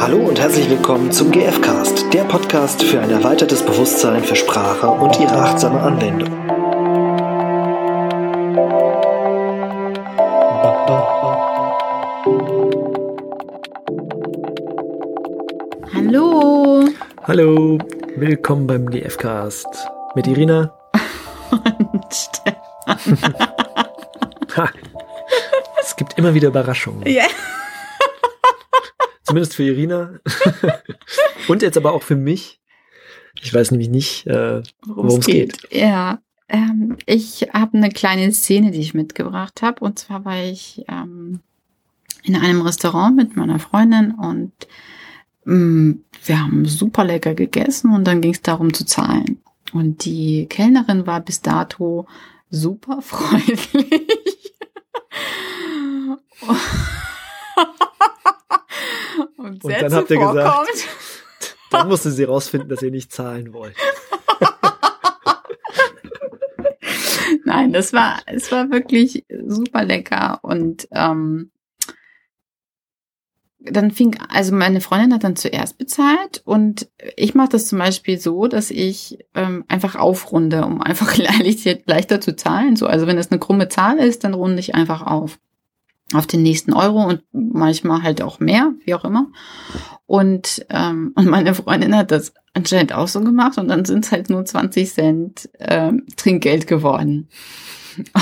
Hallo und herzlich willkommen zum GFcast, der Podcast für ein erweitertes Bewusstsein für Sprache und ihre achtsame Anwendung. Hallo. Hallo, willkommen beim GFcast mit Irina Und Stefan. Ha. Es gibt immer wieder Überraschungen. Ja. Zumindest für Irina. Und jetzt aber auch für mich. Ich weiß nämlich nicht, äh, worum es geht. Ja. Ähm, ich habe eine kleine Szene, die ich mitgebracht habe. Und zwar war ich ähm, in einem Restaurant mit meiner Freundin und mh, wir haben super lecker gegessen und dann ging es darum zu zahlen. Und die Kellnerin war bis dato super freundlich. und dann habt ihr gesagt. Dann musste sie rausfinden, dass ihr nicht zahlen wollt. Nein, das war, es war wirklich super lecker und ähm, dann fing, also meine Freundin hat dann zuerst bezahlt und ich mache das zum Beispiel so, dass ich ähm, einfach aufrunde, um einfach leicht, leichter zu zahlen. So, also wenn es eine krumme Zahl ist, dann runde ich einfach auf auf den nächsten Euro und manchmal halt auch mehr, wie auch immer. Und, ähm, und meine Freundin hat das anscheinend auch so gemacht und dann sind es halt nur 20 Cent ähm, Trinkgeld geworden.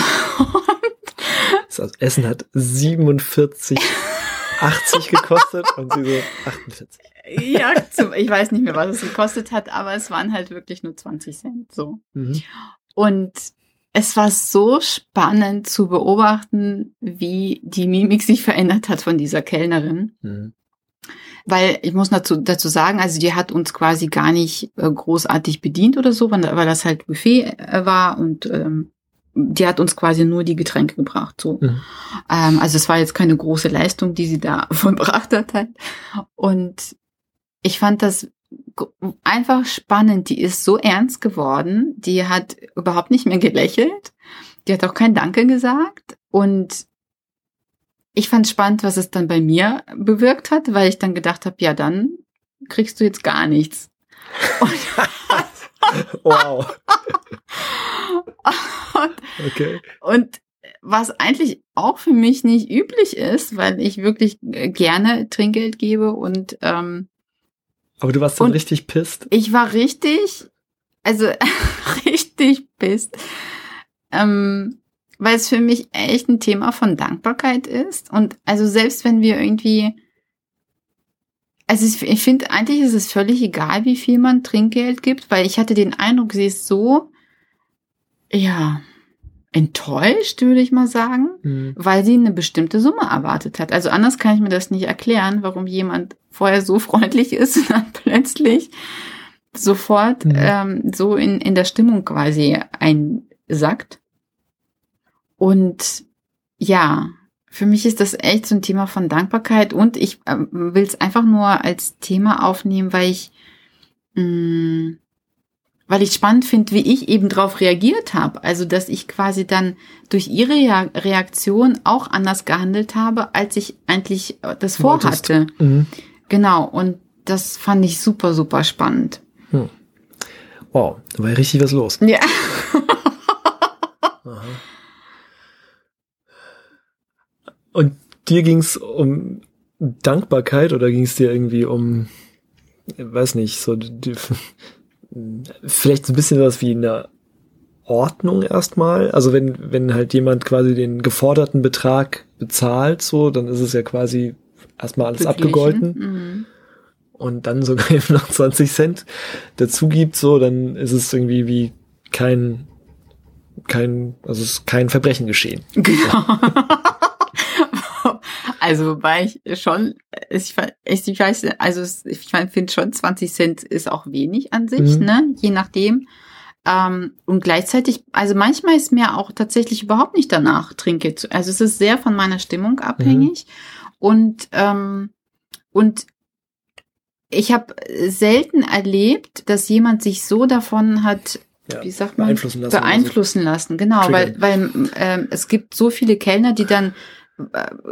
Das Essen hat 47,80 gekostet und sie so 48. ja, ich weiß nicht mehr, was es gekostet hat, aber es waren halt wirklich nur 20 Cent so. Mhm. Und es war so spannend zu beobachten, wie die Mimik sich verändert hat von dieser Kellnerin. Mhm. Weil ich muss dazu, dazu sagen, also die hat uns quasi gar nicht äh, großartig bedient oder so, weil, das halt Buffet äh, war und ähm, die hat uns quasi nur die Getränke gebracht. So. Mhm. Ähm, also es war jetzt keine große Leistung, die sie da vollbracht hat. Halt. Und ich fand das einfach spannend. Die ist so ernst geworden. Die hat überhaupt nicht mehr gelächelt. Die hat auch kein Danke gesagt. Und ich fand spannend, was es dann bei mir bewirkt hat, weil ich dann gedacht habe, ja, dann kriegst du jetzt gar nichts. Und, Wow. und Okay. Und was eigentlich auch für mich nicht üblich ist, weil ich wirklich äh, gerne Trinkgeld gebe und ähm, Aber du warst dann Und- richtig pisst. ich war richtig, also richtig pisst, ähm, weil es für mich echt ein Thema von Dankbarkeit ist und also selbst wenn wir irgendwie also ich, ich finde, eigentlich ist es völlig egal, wie viel man Trinkgeld gibt, weil ich hatte den Eindruck, sie ist so, ja, enttäuscht, würde ich mal sagen, Mhm. weil sie eine bestimmte Summe erwartet hat. Also anders kann ich mir das nicht erklären, warum jemand vorher so freundlich ist und dann plötzlich sofort Mhm. ähm, so in, in der Stimmung quasi einsackt. Und ja, für mich ist das echt so ein Thema von Dankbarkeit und ich ähm, will es einfach nur als Thema aufnehmen, weil ich mh, weil ich spannend finde, wie ich eben darauf reagiert habe. Also, dass ich quasi dann durch ihre Rea- Reaktion auch anders gehandelt habe, als ich eigentlich äh, das vorhatte. Mhm. Genau, und das fand ich super, super spannend. Wow, da war ja richtig was los. Ja. Und dir ging es um Dankbarkeit oder ging es dir irgendwie um, weiß nicht, so die, vielleicht so ein bisschen was wie eine Ordnung erstmal? Also wenn, wenn halt jemand quasi den geforderten Betrag bezahlt, so, dann ist es ja quasi erstmal alles abgegolten Mhm. und dann sogar eben noch 20 Cent dazu gibt, so, dann ist es irgendwie wie kein, kein, also es ist kein Verbrechen geschehen. Genau. Also, wobei ich schon, ich, ich, weiß, also ich finde schon 20 Cent ist auch wenig an sich, Mhm. ne, je nachdem. Ähm, und gleichzeitig, also manchmal ist mir auch tatsächlich überhaupt nicht danach trinke. zu- Also es ist sehr von meiner Stimmung abhängig und ähm, und ich habe selten erlebt, dass jemand sich so davon hat Ja, wie sagt man? beeinflussen lassen. beeinflussen lassen, genau, weil, Triggern. weil ähm, es gibt so viele Kellner, die dann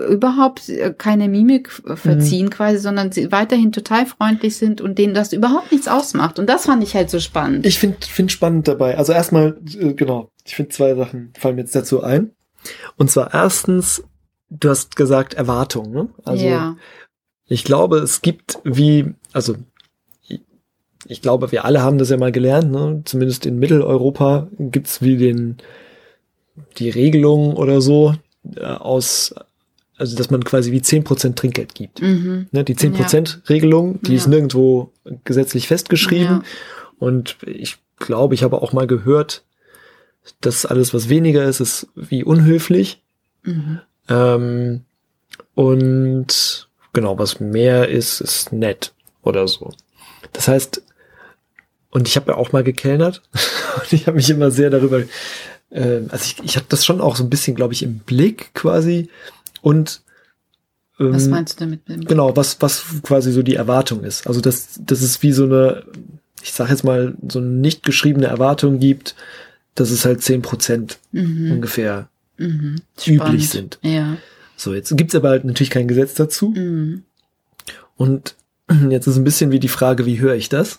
überhaupt äh, keine Mimik verziehen mhm. quasi, sondern sie weiterhin total freundlich sind und denen das überhaupt nichts ausmacht. Und das fand ich halt so spannend. Ich finde find spannend dabei. Also erstmal, äh, genau, ich finde zwei Sachen fallen mir jetzt dazu ein. Und zwar erstens, du hast gesagt Erwartung, ne? Also ja. ich glaube, es gibt wie, also ich glaube, wir alle haben das ja mal gelernt, ne? zumindest in Mitteleuropa gibt's wie den die Regelung oder so äh, aus, also dass man quasi wie zehn Prozent Trinkgeld gibt. Mhm. Ne? Die zehn Prozent Regelung, die ja. ist nirgendwo gesetzlich festgeschrieben. Ja. Und ich glaube, ich habe auch mal gehört, dass alles, was weniger ist, ist wie unhöflich. Mhm. Ähm, und genau, was mehr ist, ist nett oder so. Das heißt, und ich habe ja auch mal gekellnert und ich habe mich immer sehr darüber, äh, also ich, ich hatte das schon auch so ein bisschen, glaube ich, im Blick quasi und ähm, was meinst du damit? Genau, was was quasi so die Erwartung ist. Also dass das ist wie so eine, ich sage jetzt mal so eine nicht geschriebene Erwartung gibt, dass es halt zehn Prozent mhm. ungefähr mhm. üblich sind. Ja. So, jetzt gibt's aber halt natürlich kein Gesetz dazu. Mhm. Und jetzt ist ein bisschen wie die Frage, wie höre ich das?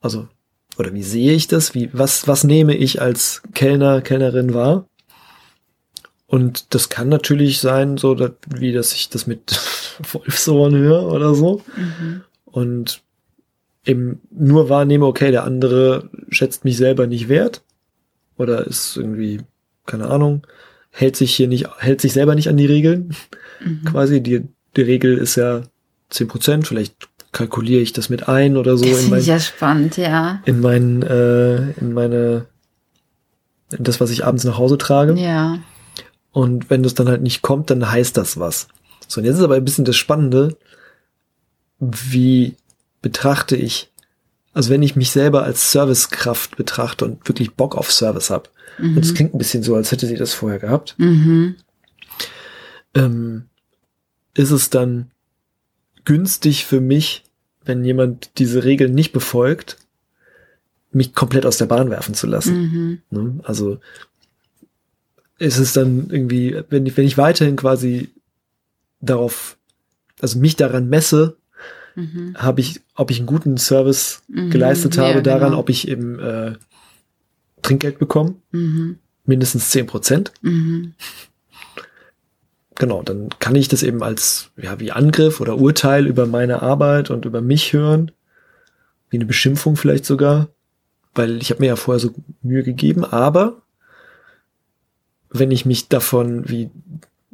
Also, oder wie sehe ich das? Wie, was, was nehme ich als Kellner, Kellnerin wahr? Und das kann natürlich sein, so dass, wie dass ich das mit Wolfsohren höre oder so. Mhm. Und eben nur wahrnehme, okay, der andere schätzt mich selber nicht wert oder ist irgendwie, keine Ahnung, hält sich hier nicht, hält sich selber nicht an die Regeln. Mhm. Quasi, die, die Regel ist ja zehn Prozent, vielleicht kalkuliere ich das mit ein oder so. Das finde ich ja spannend, ja. In mein, äh, in meine, in das, was ich abends nach Hause trage. Ja. Und wenn das dann halt nicht kommt, dann heißt das was. So, und jetzt ist aber ein bisschen das Spannende, wie betrachte ich also wenn ich mich selber als Servicekraft betrachte und wirklich Bock auf Service habe, mhm. und es klingt ein bisschen so, als hätte sie das vorher gehabt, mhm. ähm, ist es dann günstig für mich, wenn jemand diese Regeln nicht befolgt, mich komplett aus der Bahn werfen zu lassen. Mhm. Ne? Also ist es dann irgendwie, wenn ich, wenn ich weiterhin quasi darauf, also mich daran messe, mhm. habe ich, ob ich einen guten Service mhm. geleistet habe, ja, daran, genau. ob ich eben äh, Trinkgeld bekomme. Mhm. Mindestens zehn Prozent. Genau, dann kann ich das eben als, ja, wie Angriff oder Urteil über meine Arbeit und über mich hören. Wie eine Beschimpfung vielleicht sogar. Weil ich habe mir ja vorher so Mühe gegeben, aber wenn ich mich davon wie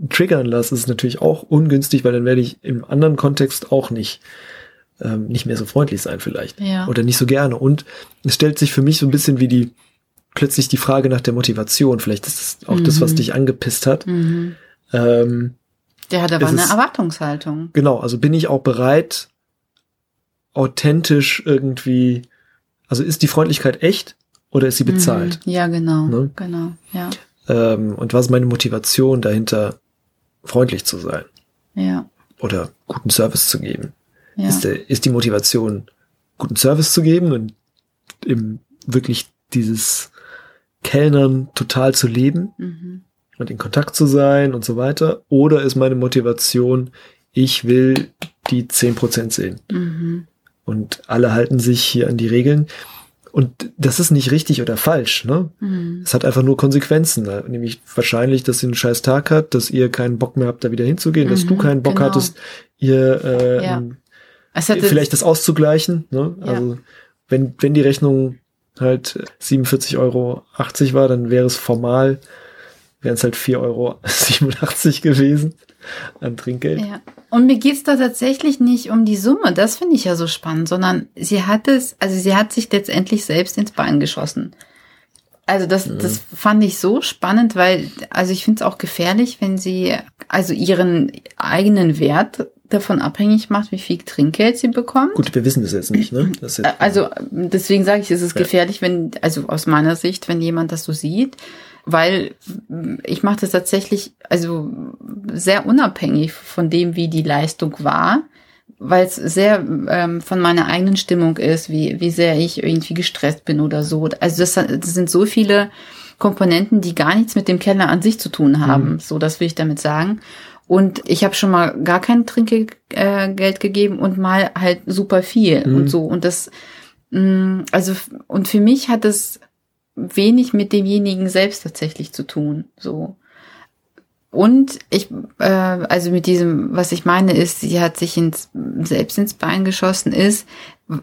triggern lasse, ist es natürlich auch ungünstig, weil dann werde ich im anderen Kontext auch nicht ähm, nicht mehr so freundlich sein vielleicht ja. oder nicht so gerne. Und es stellt sich für mich so ein bisschen wie die plötzlich die Frage nach der Motivation. Vielleicht ist das auch mhm. das, was mhm. dich angepisst hat. Mhm. Ähm, ja, da war eine es, Erwartungshaltung. Genau, also bin ich auch bereit, authentisch irgendwie, also ist die Freundlichkeit echt oder ist sie mhm. bezahlt? Ja, genau, ne? genau, ja. Ähm, und was ist meine Motivation dahinter, freundlich zu sein? Ja. Oder guten Service zu geben? Ja. Ist, der, ist die Motivation, guten Service zu geben und eben wirklich dieses Kellnern total zu leben mhm. Und in Kontakt zu sein und so weiter? Oder ist meine Motivation, ich will die zehn Prozent sehen? Mhm. Und alle halten sich hier an die Regeln. Und das ist nicht richtig oder falsch, ne? Mhm. Es hat einfach nur Konsequenzen, ne? nämlich wahrscheinlich, dass sie einen scheiß Tag hat, dass ihr keinen Bock mehr habt, da wieder hinzugehen, mhm, dass du mhm, keinen Bock genau. hattest, ihr äh, ja. vielleicht das auszugleichen. Ne? Ja. Also wenn, wenn die Rechnung halt 47,80 Euro war, dann wäre es formal, wären es halt 4,87 Euro gewesen an Trinkgeld. Ja. Und mir geht's da tatsächlich nicht um die Summe, das finde ich ja so spannend, sondern sie hat es, also sie hat sich letztendlich selbst ins Bein geschossen. Also das, ja. das fand ich so spannend, weil, also ich finde es auch gefährlich, wenn sie also ihren eigenen Wert davon abhängig macht, wie viel Trinkgeld sie bekommt. Gut, wir wissen das jetzt nicht, ne? Jetzt, also deswegen sage ich, es ist gefährlich, wenn, also aus meiner Sicht, wenn jemand das so sieht, weil ich mache das tatsächlich, also sehr unabhängig von dem, wie die Leistung war, weil es sehr ähm, von meiner eigenen Stimmung ist, wie, wie sehr ich irgendwie gestresst bin oder so. Also das, das sind so viele Komponenten, die gar nichts mit dem Keller an sich zu tun haben. Mhm. So, das will ich damit sagen. Und ich habe schon mal gar kein Trinkgeld äh, gegeben und mal halt super viel Mhm. und so. Und das, mh, also, und für mich hat es wenig mit demjenigen selbst tatsächlich zu tun. So. Und ich, äh, also mit diesem, was ich meine, ist, sie hat sich ins, selbst ins Bein geschossen, ist,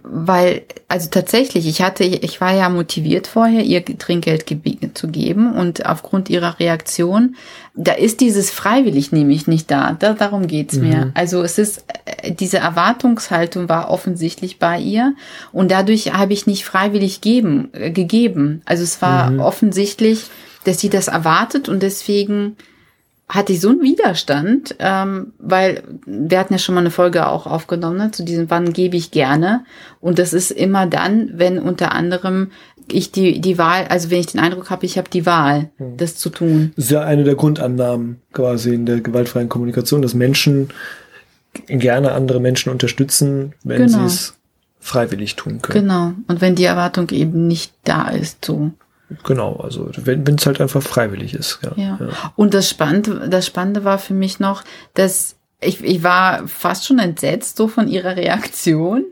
weil, also tatsächlich, ich hatte, ich war ja motiviert vorher, ihr Trinkgeld gebe- zu geben und aufgrund ihrer Reaktion, da ist dieses freiwillig nämlich nicht da. da darum geht's mir. Also es ist, äh, diese Erwartungshaltung war offensichtlich bei ihr und dadurch habe ich nicht freiwillig geben, äh, gegeben. Also es war offensichtlich, dass sie das erwartet und deswegen hatte ich so einen Widerstand, ähm, weil wir hatten ja schon mal eine Folge auch aufgenommen ne, zu diesem, wann gebe ich gerne. Und das ist immer dann, wenn unter anderem ich die, die Wahl, also wenn ich den Eindruck habe, ich habe die Wahl, das zu tun. Das ist ja eine der Grundannahmen quasi in der gewaltfreien Kommunikation, dass Menschen gerne andere Menschen unterstützen, wenn Genau. sie es freiwillig tun können. Genau. Und wenn die Erwartung eben nicht da ist, so. Genau, also wenn es halt einfach freiwillig ist. Ja. Ja. Und das Spannende, das Spannende war für mich noch, dass ich, ich war fast schon entsetzt so von ihrer Reaktion,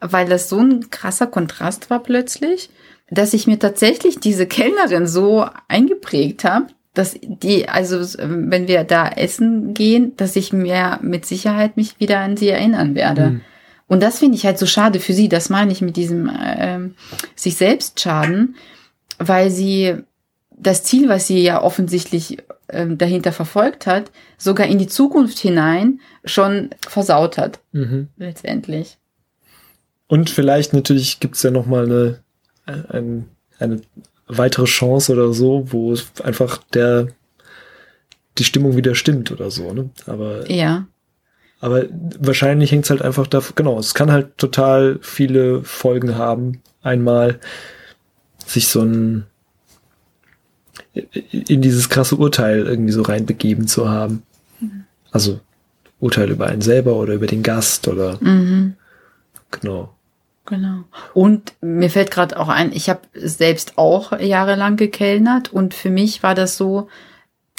weil das so ein krasser Kontrast war plötzlich, dass ich mir tatsächlich diese Kellnerin so eingeprägt habe, dass die, also wenn wir da essen gehen, dass ich mir mit Sicherheit mich wieder an sie erinnern werde. Mhm. Und das finde ich halt so schade für sie. Das meine ich mit diesem ähm, sich selbst schaden, weil sie das Ziel, was sie ja offensichtlich ähm, dahinter verfolgt hat, sogar in die Zukunft hinein schon versaut hat, Mhm. letztendlich. Und vielleicht natürlich gibt's ja noch mal eine, ein, eine weitere Chance oder so, wo einfach der die Stimmung wieder stimmt oder so. Ne? Aber Ja, Aber wahrscheinlich hängt's halt einfach davon, genau, es kann halt total viele Folgen haben. Einmal sich so ein in dieses krasse Urteil irgendwie so reinbegeben zu haben. Also Urteil über einen selber oder über den Gast oder mhm. genau. Genau. Und mir fällt gerade auch ein, ich habe selbst auch jahrelang gekellnert und für mich war das so,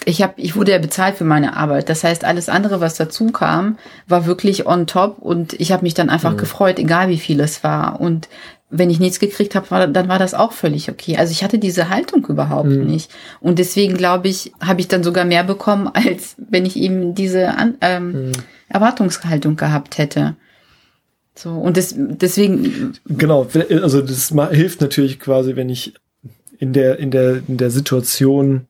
ich habe, ich wurde ja bezahlt für meine Arbeit. Das heißt, alles andere, was dazu kam, war wirklich on top und ich habe mich dann einfach gefreut, egal wie viel es war. Und wenn ich nichts gekriegt habe, war, dann war das auch völlig okay. Also ich hatte diese Haltung überhaupt nicht. Und deswegen glaube ich, habe ich dann sogar mehr bekommen, als wenn ich eben diese An ähm, Erwartungshaltung gehabt hätte. So, und des, deswegen, Genau, also das hilft natürlich quasi, wenn ich in der in der in der Situation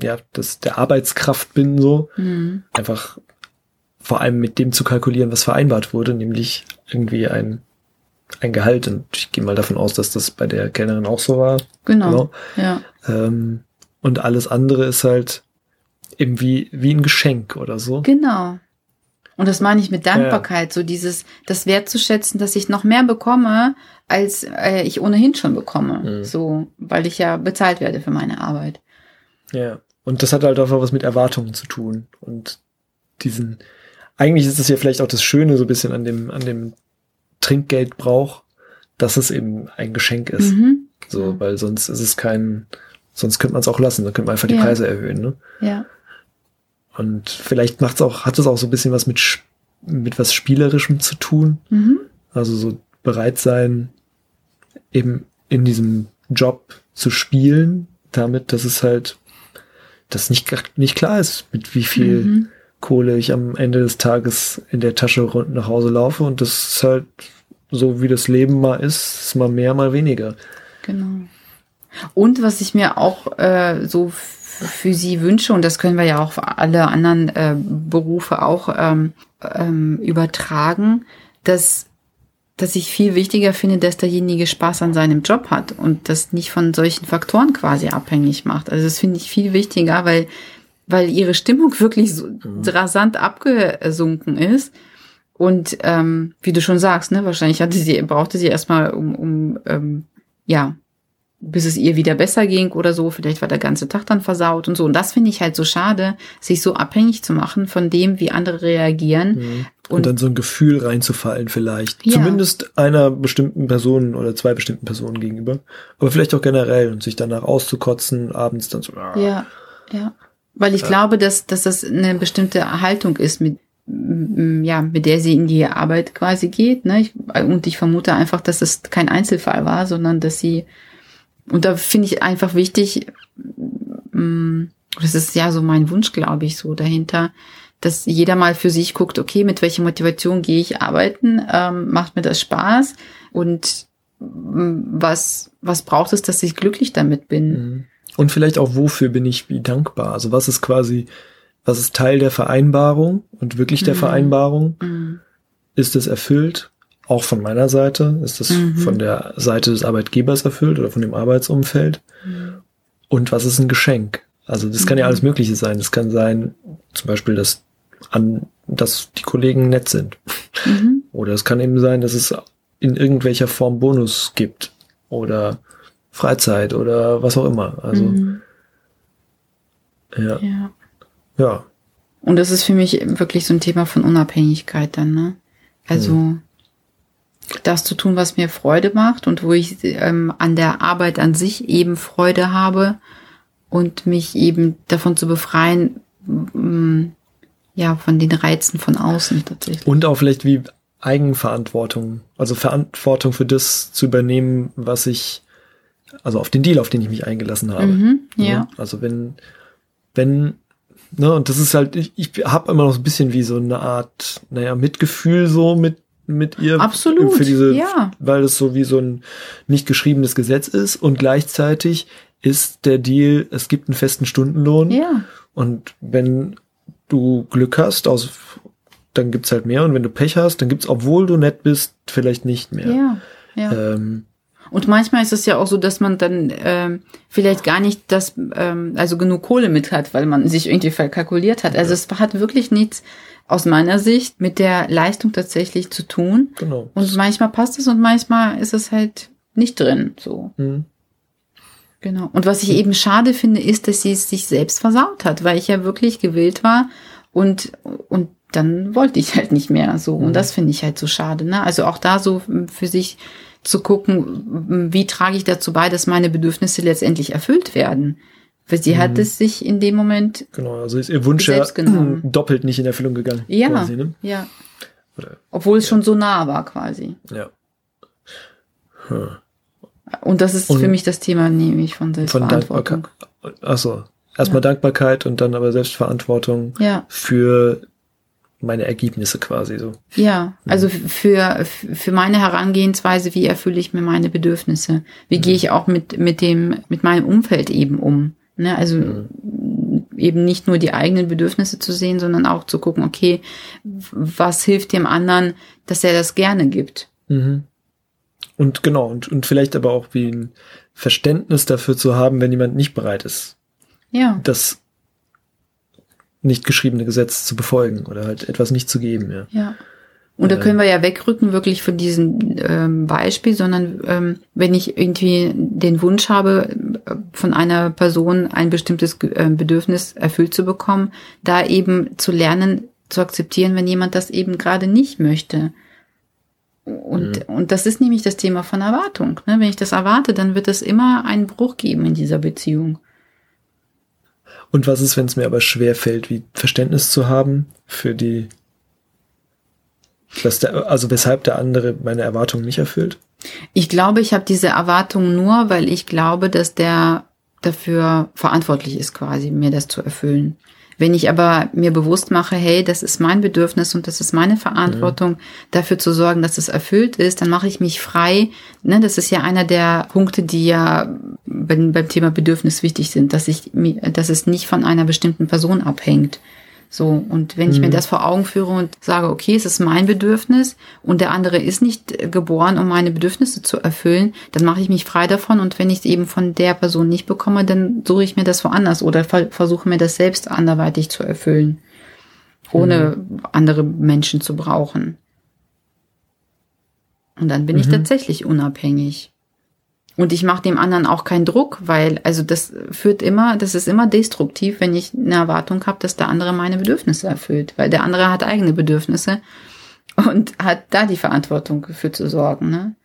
ja, das der Arbeitskraft bin so, hm, einfach vor allem mit dem zu kalkulieren, was vereinbart wurde, nämlich irgendwie ein ein Gehalt und ich gehe mal davon aus, dass das bei der Kellnerin auch so war. genau, ja, Ähm, und alles andere ist halt eben wie, wie ein Geschenk oder so. genau. Und das meine ich mit Dankbarkeit, so dieses, das wertzuschätzen, dass ich noch mehr bekomme, als äh, ich ohnehin schon bekomme. Mhm. So, weil ich ja bezahlt werde für meine Arbeit. Ja. Und das hat halt einfach was mit Erwartungen zu tun. Und diesen, eigentlich ist es ja vielleicht auch das Schöne so ein bisschen an dem, an dem Trinkgeldbrauch, dass es eben ein Geschenk ist. Mhm. So, weil sonst ist es kein, sonst könnte man es auch lassen, dann könnte man einfach die Ja. Preise erhöhen, ne? Ja, Und vielleicht macht's auch, hat es auch so ein bisschen was mit, mit was Spielerischem zu tun. mhm. Also so bereit sein, eben in diesem Job zu spielen, damit, dass es halt, dass nicht, nicht klar ist, mit wie viel Mhm. Kohle ich am Ende des Tages in der Tasche rund nach Hause laufe. Und das ist halt so, wie das Leben mal ist, ist mal mehr, mal weniger. Genau. Und was ich mir auch äh, so für sie wünsche, und das können wir ja auch für alle anderen äh, Berufe auch ähm, ähm, übertragen, dass, dass ich viel wichtiger finde, dass derjenige Spaß an seinem Job hat und das nicht von solchen Faktoren quasi abhängig macht. Also das finde ich viel wichtiger, weil, weil ihre Stimmung wirklich so rasant abgesunken ist. Und ähm, wie du schon sagst, ne, wahrscheinlich hatte sie, brauchte sie erstmal um, um ähm, ja, bis es ihr wieder besser ging oder so. Vielleicht war der ganze Tag dann versaut und so. Und das finde ich halt so schade, sich so abhängig zu machen von dem, wie andere reagieren. Und, Und- dann so ein Gefühl reinzufallen vielleicht. Ja. Zumindest einer bestimmten Person oder zwei bestimmten Personen gegenüber. Aber vielleicht auch generell und sich danach auszukotzen, abends dann so, ah, Ja, ja. Weil ich glaube, dass, dass das eine bestimmte Haltung ist, mit, ja, mit der sie in die Arbeit quasi geht. Ne? Ich, und ich vermute einfach, dass es kein Einzelfall war, sondern dass sie, und da finde ich einfach wichtig, m, das ist ja so mein Wunsch, glaube ich, so dahinter, dass jeder mal für sich guckt, okay, mit welcher Motivation gehe ich arbeiten, ähm, macht mir das Spaß und was, was braucht es, dass ich glücklich damit bin. Mhm. Und vielleicht auch, wofür bin ich wie dankbar? Also was ist quasi, was ist Teil der Vereinbarung und wirklich der Mhm. Vereinbarung? Mhm. Ist es erfüllt? Auch von meiner Seite? Ist es Mhm. von der Seite des Arbeitgebers erfüllt oder von dem Arbeitsumfeld? Und was ist ein Geschenk? Also das kann ja Mhm. alles Mögliche sein. Es kann sein, zum Beispiel, dass an, dass die Kollegen nett sind. Mhm. Oder es kann eben sein, dass es in irgendwelcher Form Bonus gibt. Oder Freizeit oder was auch immer. Also, Mhm. ja. Ja. Ja. Und das ist für mich wirklich so ein Thema von Unabhängigkeit dann, ne? Also das zu tun, was mir Freude macht und wo ich ähm, an der Arbeit an sich eben Freude habe und mich eben davon zu befreien, mm, ja, von den Reizen von außen tatsächlich. Und auch vielleicht wie Eigenverantwortung. Also Verantwortung für das zu übernehmen, was ich, also auf den Deal, auf den ich mich eingelassen habe. Mhm, Ne? ja. Also wenn, wenn, ne, und das ist halt, ich, ich habe immer noch so ein bisschen wie so eine Art, naja, Mitgefühl so mit, mit ihr. Absolut, Für diese, ja. weil es so wie so ein nicht geschriebenes Gesetz ist und gleichzeitig ist der Deal, es gibt einen festen Stundenlohn Ja, und wenn du Glück hast, aus, dann gibt's halt mehr und wenn du Pech hast, dann gibt's, obwohl du nett bist, vielleicht nicht mehr. ja, ja. Ähm, Und manchmal ist es ja auch so, dass man dann ähm, vielleicht gar nicht das, ähm, also genug Kohle mit hat, weil man sich irgendwie verkalkuliert hat. Also es hat wirklich nichts aus meiner Sicht mit der Leistung tatsächlich zu tun. genau. Und manchmal passt es und manchmal ist es halt nicht drin. So, Mhm. genau. Und was ich eben schade finde, ist, dass sie es sich selbst versaut hat, weil ich ja wirklich gewillt war und und dann wollte ich halt nicht mehr so. Und das finde ich halt so schade. Ne? Also auch da so für sich zu gucken, wie trage ich dazu bei, dass meine Bedürfnisse letztendlich erfüllt werden. Weil sie hat es sich in dem Moment, Genau, also ist ihr Wunsch ja doppelt nicht in Erfüllung gegangen. ja, Quasi, ne? ja, Oder, obwohl es schon so nah war quasi. ja. Hm. Und das ist Und für mich das Thema nämlich von Von Selbstverantwortung. Dankbarkeit. Achso, erstmal Ja. Dankbarkeit und dann aber Selbstverantwortung Ja, für meine Ergebnisse quasi so. ja. Also für, für meine Herangehensweise, wie erfülle ich mir meine Bedürfnisse? Wie gehe ich auch mit, mit dem, mit meinem Umfeld eben um? Ne? Also eben nicht nur die eigenen Bedürfnisse zu sehen, sondern auch zu gucken, okay, was hilft dem anderen, dass er das gerne gibt? Mhm. Und genau, und, und vielleicht aber auch wie ein Verständnis dafür zu haben, wenn jemand nicht bereit ist, Ja, das nicht geschriebene Gesetz zu befolgen oder halt etwas nicht zu geben, ja. ja. Und da Äh. können wir ja wegrücken wirklich von diesem ähm, Beispiel, sondern ähm, wenn ich irgendwie den Wunsch habe, äh, von einer Person ein bestimmtes äh, Bedürfnis erfüllt zu bekommen, da eben zu lernen, zu akzeptieren, wenn jemand das eben gerade nicht möchte. Und, und das ist nämlich das Thema von Erwartung. Ne? Wenn ich das erwarte, dann wird es immer einen Bruch geben in dieser Beziehung. Und was ist, wenn es mir aber schwer fällt, wie Verständnis zu haben für die, dass der, also weshalb der andere meine Erwartungen nicht erfüllt? Ich glaube, ich habe diese Erwartung nur, weil ich glaube, dass der dafür verantwortlich ist, quasi mir das zu erfüllen. Wenn ich aber mir bewusst mache, hey, das ist mein Bedürfnis und das ist meine Verantwortung, dafür zu sorgen, dass es erfüllt ist, dann mache ich mich frei. Ne, das ist ja einer der Punkte, die ja beim, beim Thema Bedürfnis wichtig sind, dass ich, dass es nicht von einer bestimmten Person abhängt. So, und wenn ich mir das vor Augen führe und sage, okay, es ist mein Bedürfnis und der andere ist nicht äh, geboren, um meine Bedürfnisse zu erfüllen, dann mache ich mich frei davon und wenn ich es eben von der Person nicht bekomme, dann suche ich mir das woanders oder ver versuche mir das selbst anderweitig zu erfüllen, ohne andere Menschen zu brauchen. Und dann bin ich tatsächlich unabhängig. Und ich mache dem anderen auch keinen Druck, weil, also das führt immer, das ist immer destruktiv, wenn ich eine Erwartung habe, dass der andere meine Bedürfnisse erfüllt. Weil der andere hat eigene Bedürfnisse und hat da die Verantwortung für zu sorgen. Ne?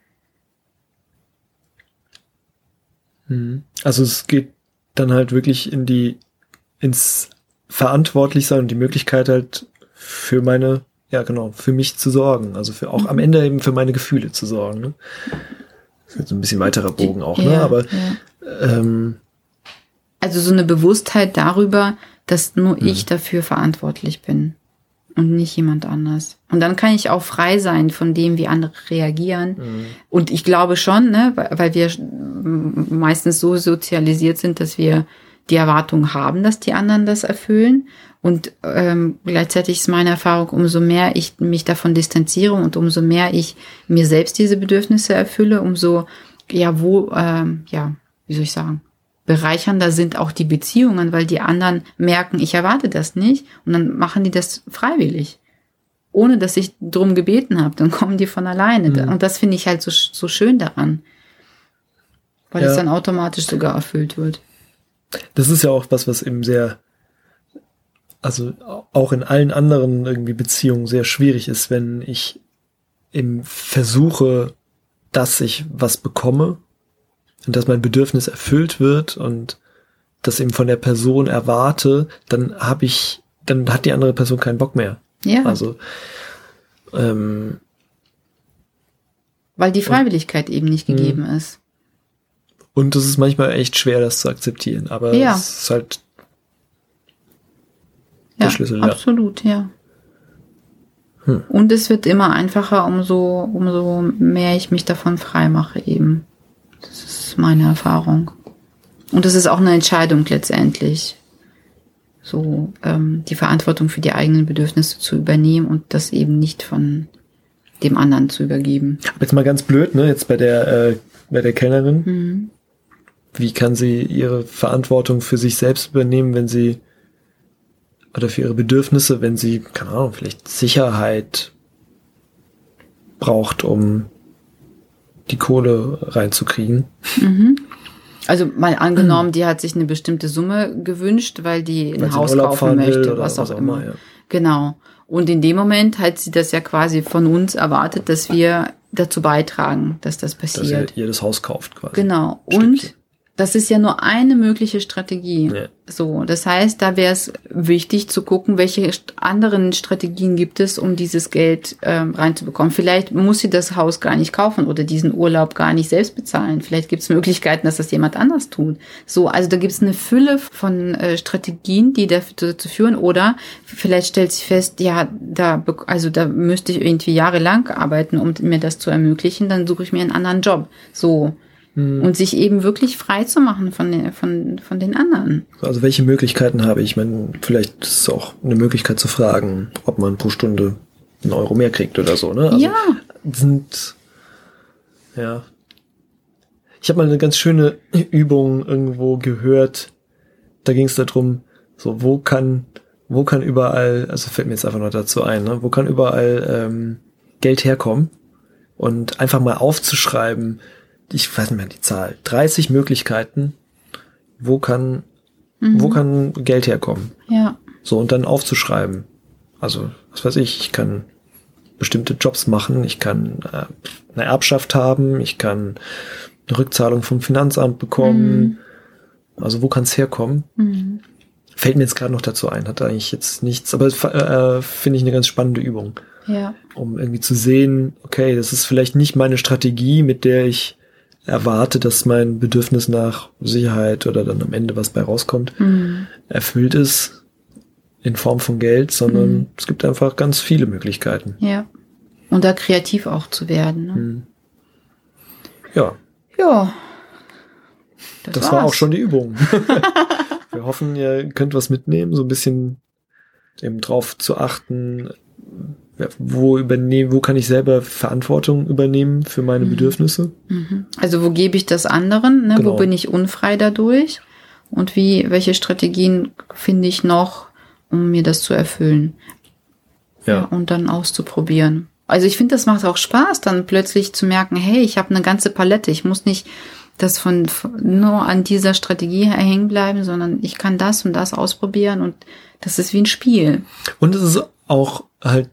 Mhm. Also es geht dann halt wirklich in die, ins verantwortlich sein und die Möglichkeit halt für meine, ja genau, für mich zu sorgen. Also für auch am Ende eben für meine Gefühle zu sorgen. Ne? Jetzt ein bisschen weiterer Bogen auch, ne? Aber ja. ähm, also so eine Bewusstheit darüber, dass nur mhm. ich dafür verantwortlich bin und nicht jemand anders. Und dann kann ich auch frei sein von dem, wie andere reagieren. Mhm. Und ich glaube schon, ne, weil wir meistens so sozialisiert sind, dass wir die Erwartung haben, dass die anderen das erfüllen. Und ähm, gleichzeitig ist meine Erfahrung, umso mehr ich mich davon distanziere und umso mehr ich mir selbst diese Bedürfnisse erfülle, umso ja wo ähm, ja wie soll ich sagen bereichernder sind auch die Beziehungen, weil die anderen merken, ich erwarte das nicht und dann machen die das freiwillig. Ohne dass ich drum gebeten habe, dann kommen die von alleine. Mhm. Und das finde ich halt so, so schön daran. Weil ja. es dann automatisch sogar erfüllt wird. Das ist ja auch was, was eben sehr, also auch in allen anderen irgendwie Beziehungen sehr schwierig ist, wenn ich eben versuche, dass ich was bekomme und dass mein Bedürfnis erfüllt wird und das eben von der Person erwarte, dann habe ich, dann hat die andere Person keinen Bock mehr. Ja. Also ähm, weil die Freiwilligkeit und, eben nicht gegeben mh. ist. Und es ist manchmal echt schwer, das zu akzeptieren, aber ja. es ist halt der ja, Schlüssel. Ja, absolut, ja. Hm. Und es wird immer einfacher, umso, umso mehr ich mich davon frei mache eben. Das ist meine Erfahrung. Und das ist auch eine Entscheidung letztendlich, so ähm, die Verantwortung für die eigenen Bedürfnisse zu übernehmen und das eben nicht von dem anderen zu übergeben. Jetzt mal ganz blöd, ne? Jetzt bei der äh, bei der Kellnerin. Mhm. Wie kann sie ihre Verantwortung für sich selbst übernehmen, wenn sie oder für ihre Bedürfnisse, wenn sie, keine Ahnung, vielleicht Sicherheit braucht, um die Kohle reinzukriegen. Mhm. Also mal angenommen, die hat sich eine bestimmte Summe gewünscht, weil die ein weil Haus kaufen möchte, was auch, was auch immer. immer ja. Genau. Und in dem Moment hat sie das ja quasi von uns erwartet, dass wir dazu beitragen, dass das passiert. Dass ihr, ihr das Haus kauft quasi. Genau. Und das ist ja nur eine mögliche Strategie. Ja. So, das heißt, da wäre es wichtig zu gucken, welche anderen Strategien gibt es, um dieses Geld ähm, reinzubekommen. Vielleicht muss sie das Haus gar nicht kaufen oder diesen Urlaub gar nicht selbst bezahlen. Vielleicht gibt es Möglichkeiten, dass das jemand anders tut. So, also da gibt es eine Fülle von äh, Strategien, die dazu führen. Oder vielleicht stellt sich fest, ja, da also da müsste ich irgendwie jahrelang arbeiten, um mir das zu ermöglichen. Dann suche ich mir einen anderen Job. So. Hm. Und sich eben wirklich frei zu machen von den, von, von den anderen. Also welche Möglichkeiten habe ich? Ich meine, vielleicht ist es auch eine Möglichkeit zu fragen, ob man pro Stunde einen Euro mehr kriegt oder so, ne? Also ja. Sind, ja. Ich habe mal eine ganz schöne Übung irgendwo gehört. Da ging es darum, so wo kann, wo kann überall, also fällt mir jetzt einfach noch dazu ein, ne? wo kann überall ähm, Geld herkommen? Und einfach mal aufzuschreiben, ich weiß nicht mehr die Zahl, 30 Möglichkeiten, wo kann, mhm. wo kann Geld herkommen. Ja. So, und dann aufzuschreiben. Also, was weiß ich, ich kann bestimmte Jobs machen, ich kann äh, eine Erbschaft haben, ich kann eine Rückzahlung vom Finanzamt bekommen. Mhm. Also, wo kann es herkommen? Mhm. Fällt mir jetzt gerade noch dazu ein, hat eigentlich jetzt nichts, aber äh, finde ich eine ganz spannende Übung. Ja. Um irgendwie zu sehen, okay, das ist vielleicht nicht meine Strategie, mit der ich erwarte, dass mein Bedürfnis nach Sicherheit oder dann am Ende was bei rauskommt, mhm. erfüllt ist in Form von Geld, sondern mhm. es gibt einfach ganz viele Möglichkeiten. Ja. Und da kreativ auch zu werden. Ne? Mhm. Ja. Ja. Das, das war auch schon die Übung. Wir hoffen, ihr könnt was mitnehmen, so ein bisschen eben drauf zu achten, wo übernehmen, wo kann ich selber Verantwortung übernehmen für meine mhm. Bedürfnisse? Mhm. Also wo gebe ich das anderen? Ne? Genau. Wo bin ich unfrei dadurch? Und wie, welche Strategien finde ich noch, um mir das zu erfüllen? Ja. ja und dann auszuprobieren. Also ich finde, das macht auch Spaß, dann plötzlich zu merken, hey, ich habe eine ganze Palette. Ich muss nicht das von, nur an dieser Strategie hängen bleiben, sondern ich kann das und das ausprobieren und das ist wie ein Spiel. Und es ist auch halt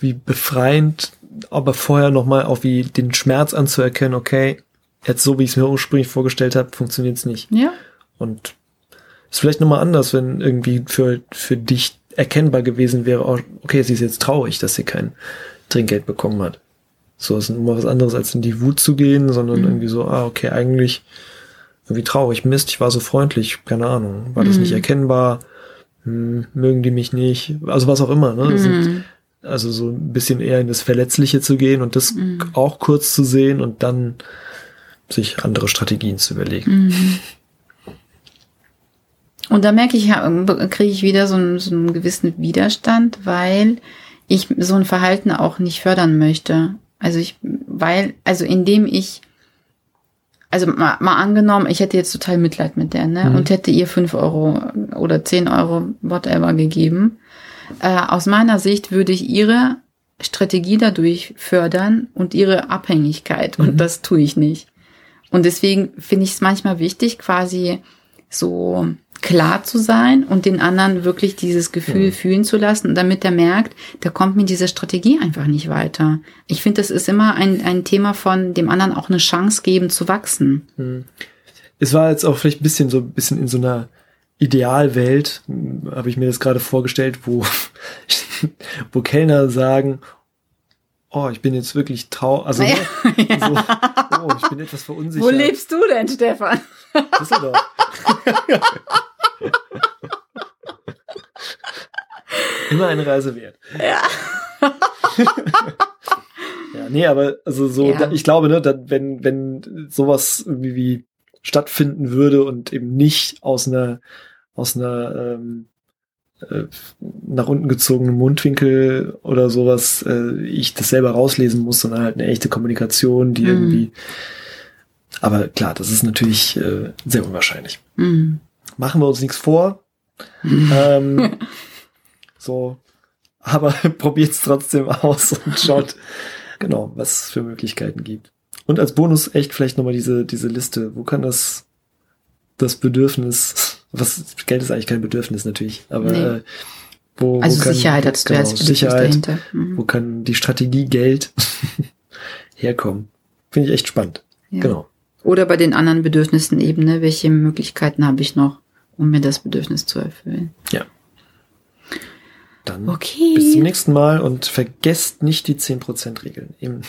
wie befreiend, aber vorher nochmal auch wie den Schmerz anzuerkennen, okay, jetzt so wie ich es mir ursprünglich vorgestellt habe, funktioniert es nicht. Ja. Und ist vielleicht nochmal anders, wenn irgendwie für, für dich erkennbar gewesen wäre, oh, okay, sie ist jetzt traurig, dass sie kein Trinkgeld bekommen hat. So ist immer was anderes, als in die Wut zu gehen, sondern mhm. irgendwie so, ah, okay, eigentlich irgendwie traurig, Mist, ich war so freundlich, keine Ahnung, war das mhm. nicht erkennbar, hm, mögen die mich nicht, also was auch immer, ne? Mhm. Also so ein bisschen eher in das Verletzliche zu gehen und das mhm. auch kurz zu sehen und dann sich andere Strategien zu überlegen. Mhm. Und da merke ich, kriege ich wieder so einen, so einen gewissen Widerstand, weil ich so ein Verhalten auch nicht fördern möchte. Also ich, weil, also indem ich, also mal, mal angenommen, ich hätte jetzt total Mitleid mit der, ne, mhm. und hätte ihr fünf Euro oder zehn Euro, whatever gegeben. Äh, aus meiner Sicht würde ich ihre Strategie dadurch fördern und ihre Abhängigkeit. Mhm. Und das tue ich nicht. Und deswegen finde ich es manchmal wichtig, quasi so klar zu sein und den anderen wirklich dieses Gefühl ja. fühlen zu lassen, damit er merkt, da kommt mir diese Strategie einfach nicht weiter. Ich finde, das ist immer ein, ein Thema von dem anderen auch eine Chance geben zu wachsen. Hm. Es war jetzt auch vielleicht ein bisschen so ein bisschen in so einer Idealwelt, habe ich mir das gerade vorgestellt, wo, wo Kellner sagen, oh, ich bin jetzt wirklich traurig, also ja. Ne, so, oh, ich bin etwas verunsichert. Wo lebst du denn, Stefan? Düsseldorf. Immer eine Reise wert. Ja. ja, nee, aber also so, ja. da, ich glaube, ne, da, wenn, wenn sowas irgendwie wie stattfinden würde und eben nicht aus einer, aus einer ähm, äh, nach unten gezogenen Mundwinkel oder sowas, äh, ich das selber rauslesen muss, sondern halt eine echte Kommunikation, die mhm. irgendwie. Aber klar, das ist natürlich äh, sehr unwahrscheinlich. Mhm. Machen wir uns nichts vor. Ähm, So, aber probiert es trotzdem aus und schaut genau, was es für Möglichkeiten gibt. Und als Bonus echt vielleicht nochmal diese, diese Liste. Wo kann das, das Bedürfnis, was, Geld ist eigentlich kein Bedürfnis natürlich, aber nee. äh, wo, also wo kann, Sicherheit hat genau, Sicherheit, dahinter. Mhm. Wo kann die Strategie Geld herkommen? Finde ich echt spannend. Ja. Genau. Oder bei den anderen Bedürfnissen eben, ne? welche Möglichkeiten habe ich noch, um mir das Bedürfnis zu erfüllen? Ja. Dann okay. bis zum nächsten Mal und vergesst nicht die 10%-Regeln.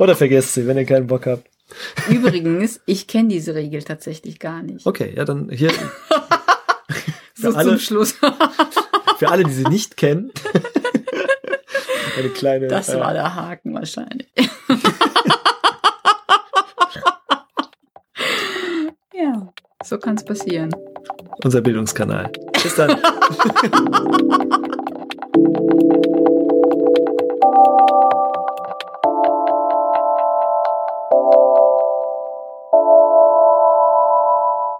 Oder vergesst sie, wenn ihr keinen Bock habt. Übrigens, ich kenne diese Regel tatsächlich gar nicht. Okay, ja, dann hier. so alle, zum Schluss. für alle, die sie nicht kennen. Eine kleine. Das war äh, der Haken wahrscheinlich. ja, so kann es passieren unser Bildungskanal. Bis dann.